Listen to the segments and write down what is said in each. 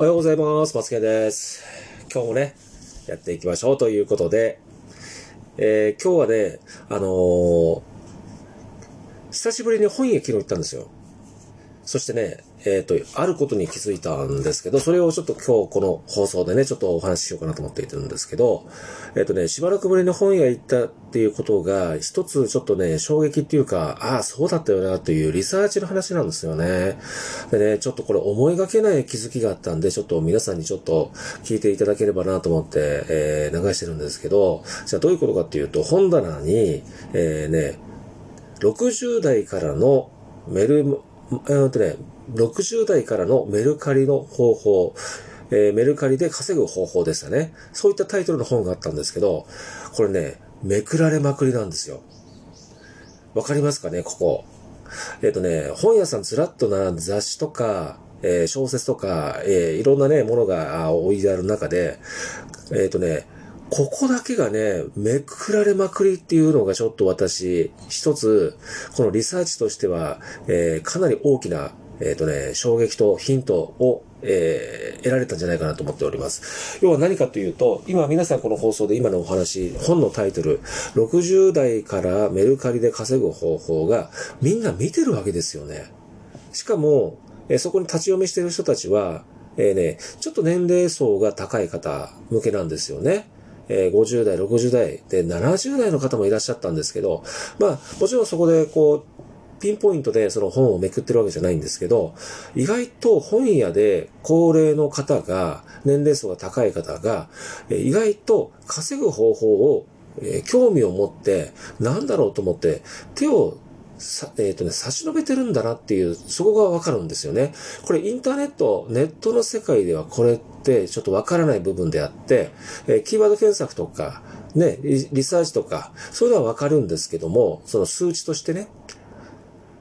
おはようございます。松健です。今日もね、やっていきましょうということで、えー今日はね、あのー久しぶりに本屋昨日行ったんですよ。そしてね、えっ、と、あることに気づいたんですけど、それをちょっと今日この放送でね、ちょっとお話ししようかなと思っているんですけど、えっ、とね、しばらくぶりに本屋行ったっていうことが、一つちょっとね、衝撃っていうか、ああ、そうだったよなというリサーチの話なんですよね。でね、ちょっとこれ思いがけない気づきがあったんで、ちょっと皆さんにちょっと聞いていただければなと思って、えー流してるんですけど、じゃあどういうことかっていうと、本棚に、えーね、60代からのメル、えーっとね、60代からのメルカリの方法、えーメルカリで稼ぐ方法でしたね。そういったタイトルの本があったんですけど、これね、めくられまくりなんですよ。わかりますかね、ここ。えっ、とね、本屋さんずらっと並んで雑誌とか、えー小説とか、えーいろんなね、ものが置いてある中で、えっ、とね、ここだけがね、めくられまくりっていうのがちょっと私、一つ、このリサーチとしては、えーかなり大きな、えっ、とね、衝撃とヒントを、えー得られたんじゃないかなと思っております。要は何かというと、今皆さんこの放送で今のお話、本のタイトル、60代からメルカリで稼ぐ方法がみんな見てるわけですよね。しかも、えーそこに立ち読みしてる人たちは、えーね、ちょっと年齢層が高い方向けなんですよね。えー50代、60代で70代の方もいらっしゃったんですけど、まあ、もちろんそこでこう、ピンポイントでその本をめくってるわけじゃないんですけど、意外と本屋で高齢の方が、年齢層が高い方が、え意外と稼ぐ方法を、えー興味を持って、なんだろうと思って、手をさ、えっ、とね、差し伸べてるんだなっていう、そこがわかるんですよね。これインターネット、ネットの世界ではこれってちょっとわからない部分であって、えーキーワード検索とか、ね、リサーチとか、そういうのはわかるんですけども、その数値としてね、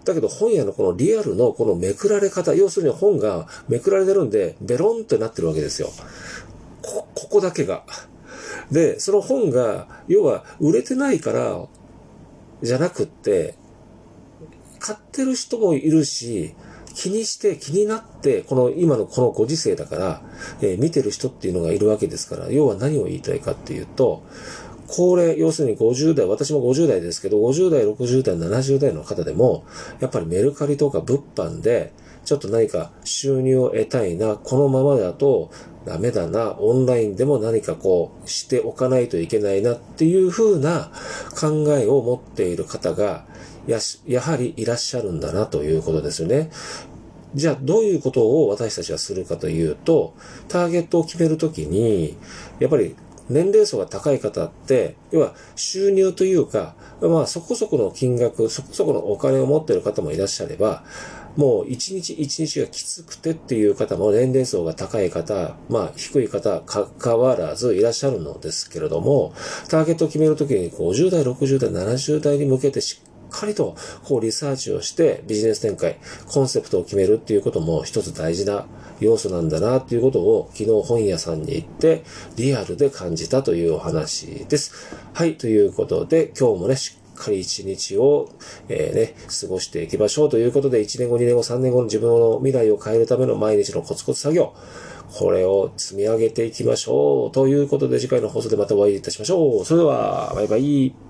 だけど本屋のこのリアルのこのめくられ方、要するに本がめくられてるんで、ベロンってなってるわけですよ。こ、ここだけが。で、その本が、要は売れてないから、じゃなくって、買ってる人もいるし、気にして気になって、この今のこのご時世だから、えー見てる人っていうのがいるわけですから、要は何を言いたいかっていうと、高齢、要するに50代、私も50代ですけど、50代、60代、70代の方でも、やっぱりメルカリとか物販で、ちょっと何か収入を得たいな、このままだとダメだな、オンラインでも何かこうしておかないといけないなっていう風な考えを持っている方が、や、やはりいらっしゃるんだなということですよね。じゃあ、どういうことを私たちはするかというと、ターゲットを決めるときに、やっぱり年齢層が高い方って、要は収入というか、まあそこそこの金額、そこそこのお金を持ってる方もいらっしゃれば、もう一日一日がきつくてっていう方も年齢層が高い方、まあ低い方かかわらずいらっしゃるのですけれども、ターゲットを決めるときに50代、60代、70代に向けてしっっかりとこうリサーチをしてビジネス展開、コンセプトを決めるっていうことも一つ大事な要素なんだなっていうことを昨日本屋さんに行ってリアルで感じたというお話です。はい、ということで今日もね、しっかり一日を、えーね、過ごしていきましょうということで1年後、2年後、3年後の自分の未来を変えるための毎日のコツコツ作業、これを積み上げていきましょうということで次回の放送でまたお会いいたしましょう。それでは、バイバイ。